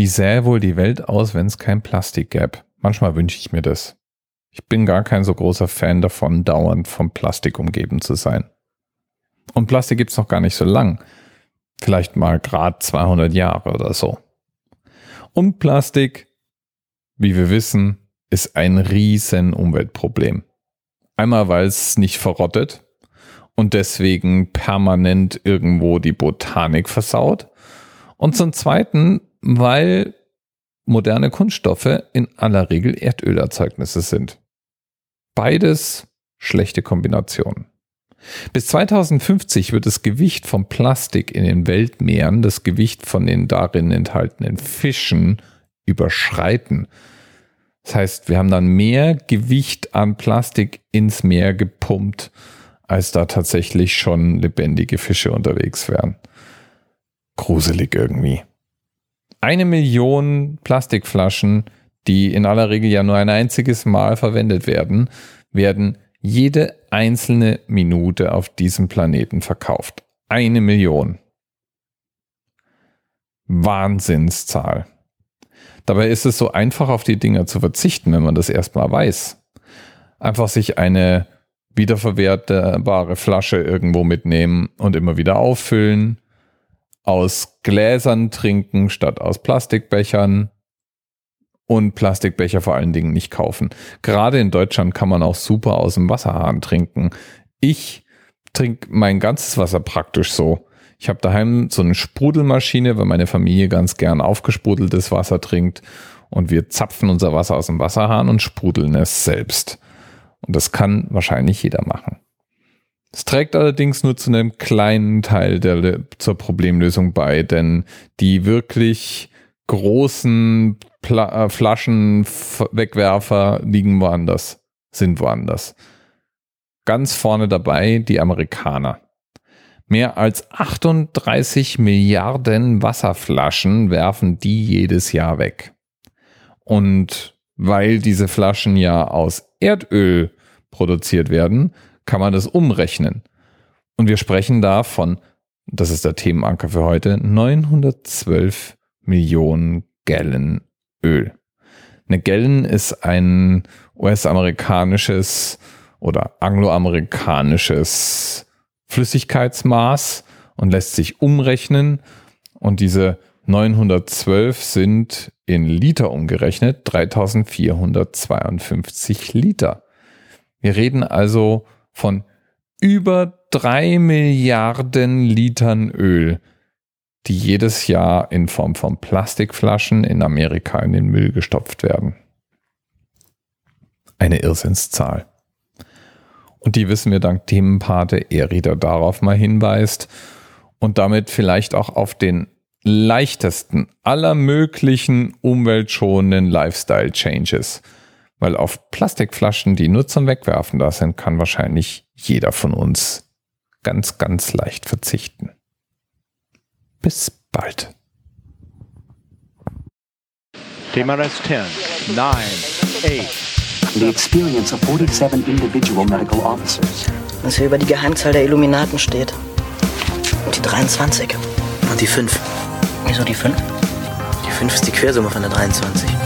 Wie sähe wohl die Welt aus, wenn es kein Plastik gäbe? Manchmal wünsche ich mir das. Ich bin gar kein so großer Fan davon, dauernd vom Plastik umgeben zu sein. Und Plastik gibt's noch gar nicht so lang. Vielleicht mal grad 200 Jahre oder so. Und Plastik, wie wir wissen, ist ein riesen Umweltproblem. Einmal, weil es nicht verrottet und deswegen permanent irgendwo die Botanik versaut. Und zum Zweiten, weil moderne Kunststoffe in aller Regel Erdölerzeugnisse sind. Beides schlechte Kombinationen. Bis 2050 wird das Gewicht vom Plastik in den Weltmeeren das Gewicht von den darin enthaltenen Fischen überschreiten. Das heißt, wir haben dann mehr Gewicht an Plastik ins Meer gepumpt, als da tatsächlich schon lebendige Fische unterwegs wären. Gruselig irgendwie. Eine Million Plastikflaschen, die in aller Regel ja nur ein einziges Mal verwendet werden, werden jede einzelne Minute auf diesem Planeten verkauft. Eine Million. Wahnsinnszahl. Dabei ist es so einfach, auf die Dinger zu verzichten, wenn man das erstmal weiß. Einfach sich eine wiederverwertbare Flasche irgendwo mitnehmen und immer wieder auffüllen. Aus Gläsern trinken statt aus Plastikbechern und Plastikbecher vor allen Dingen nicht kaufen. Gerade in Deutschland kann man auch super aus dem Wasserhahn trinken. Ich trinke mein ganzes Wasser praktisch so. Ich habe daheim so eine Sprudelmaschine, weil meine Familie ganz gern aufgesprudeltes Wasser trinkt und wir zapfen unser Wasser aus dem Wasserhahn und sprudeln es selbst. Und das kann wahrscheinlich jeder machen. Es trägt allerdings nur zu einem kleinen Teil der, zur Problemlösung bei, denn die wirklich großen Pla äh, Flaschenwegwerfer liegen woanders, sind woanders. Ganz vorne dabei die Amerikaner. Mehr als 38 Milliarden Wasserflaschen werfen die jedes Jahr weg. Und weil diese Flaschen ja aus Erdöl produziert werden, kann man das umrechnen. Und wir sprechen da von, das ist der Themenanker für heute, 912 Millionen Gallon Öl. Eine Gallon ist ein US-amerikanisches oder angloamerikanisches Flüssigkeitsmaß und lässt sich umrechnen. Und diese 912 sind in Liter umgerechnet 3452 Liter. Wir reden also von über drei Milliarden Litern Öl, die jedes Jahr in Form von Plastikflaschen in Amerika in den Müll gestopft werden. Eine Irrsinnszahl. Und die wissen wir dank Themenpate Erida darauf mal hinweist und damit vielleicht auch auf den leichtesten aller möglichen umweltschonenden Lifestyle-Changes. Weil auf Plastikflaschen, die nur zum Wegwerfen da sind, kann wahrscheinlich jeder von uns ganz, ganz leicht verzichten. Bis bald. TMRS 10, 9, 8. The experience of 47 individual medical officers. Was hier über die Geheimzahl der Illuminaten steht. Und die 23. Und die 5. Wieso die 5? Die 5 ist die Quersumme von der 23.